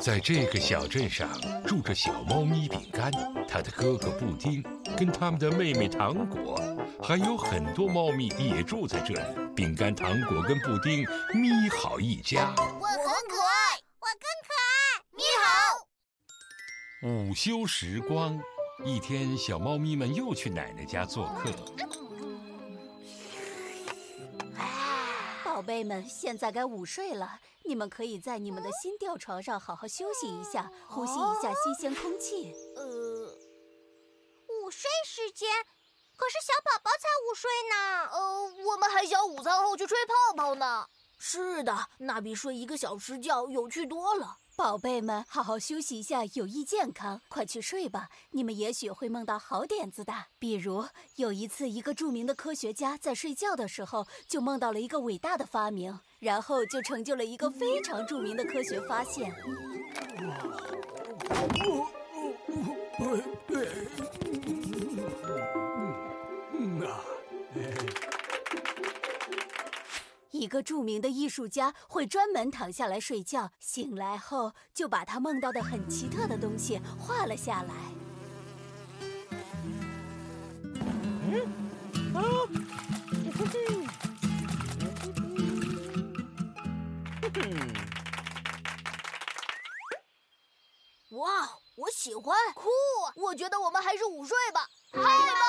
在这个小镇上住着小猫咪饼干，它的哥哥布丁，跟他们的妹妹糖果，还有很多猫咪也住在这里。饼干、糖果跟布丁咪好一家。我很可爱，我更可爱。你好。午休时光，一天，小猫咪们又去奶奶家做客。宝贝们，现在该午睡了，你们可以在你们的新吊床上好好休息一下，呼吸一下新鲜空气。呃，午睡时间，可是小宝宝才午睡呢。呃，我们还想午餐后去吹泡泡呢。是的，那比睡一个小时觉有趣多了。宝贝们，好好休息一下，有益健康，快去睡吧。你们也许会梦到好点子的。比如有一次，一个著名的科学家在睡觉的时候就梦到了一个伟大的发明，然后就成就了一个非常著名的科学发现。一个著名的艺术家会专门躺下来睡觉，醒来后就把他梦到的很奇特的东西画了下来。哇，我喜欢，酷！我觉得我们还是午睡吧。太棒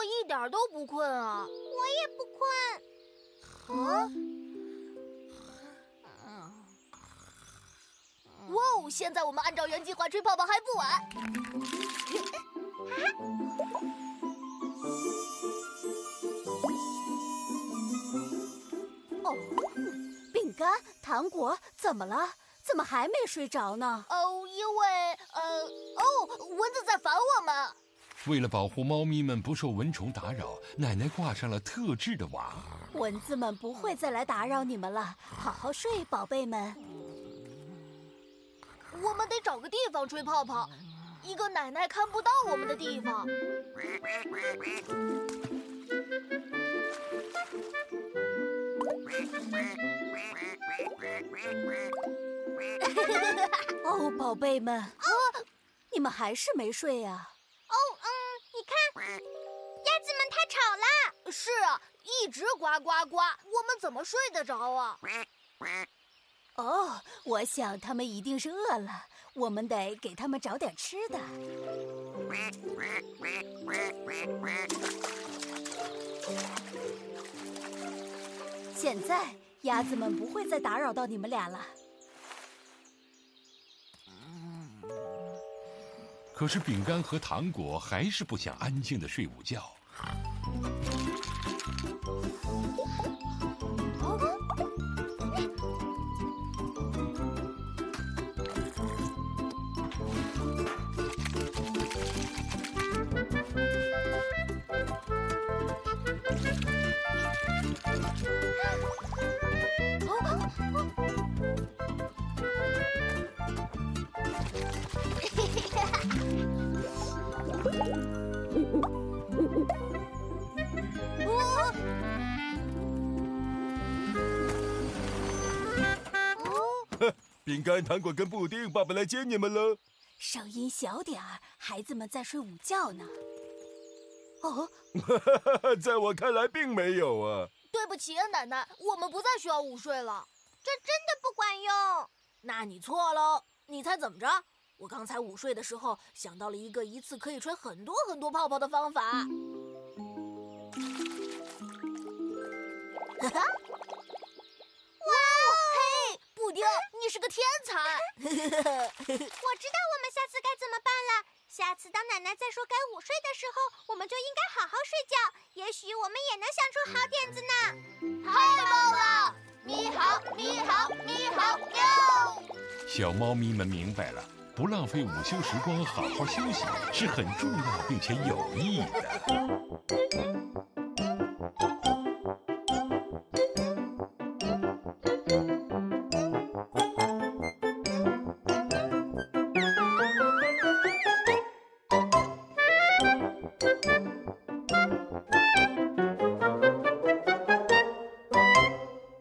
我一点都不困啊！我也不困。啊？哇哦！现在我们按照原计划吹泡泡还不晚。哦，饼干、糖果，怎么了？怎么还没睡着呢？哦，因为呃，哦，蚊子在烦我们。为了保护猫咪们不受蚊虫打扰，奶奶挂上了特制的网。蚊子们不会再来打扰你们了，好好睡，宝贝们。我们得找个地方吹泡泡，一个奶奶看不到我们的地方。哦，宝贝们，你们还是没睡呀？子们太吵了。是啊，一直呱呱呱，我们怎么睡得着啊？哦，我想他们一定是饿了，我们得给他们找点吃的。现在鸭子们不会再打扰到你们俩了。可是饼干和糖果还是不想安静的睡午觉。饼干、糖果跟布丁，爸爸来接你们了。声音小点儿，孩子们在睡午觉呢。哦，在我看来并没有啊。对不起，奶奶，我们不再需要午睡了。这真的不管用。那你错喽。你猜怎么着？我刚才午睡的时候想到了一个一次可以吹很多很多泡泡的方法。哈哈！我知道我们下次该怎么办了。下次当奶奶再说该午睡的时候，我们就应该好好睡觉。也许我们也能想出好点子呢。太棒了！咪好，咪好，咪好，喵！小猫咪们明白了，不浪费午休时光，好好休息是很重要并且有意义的。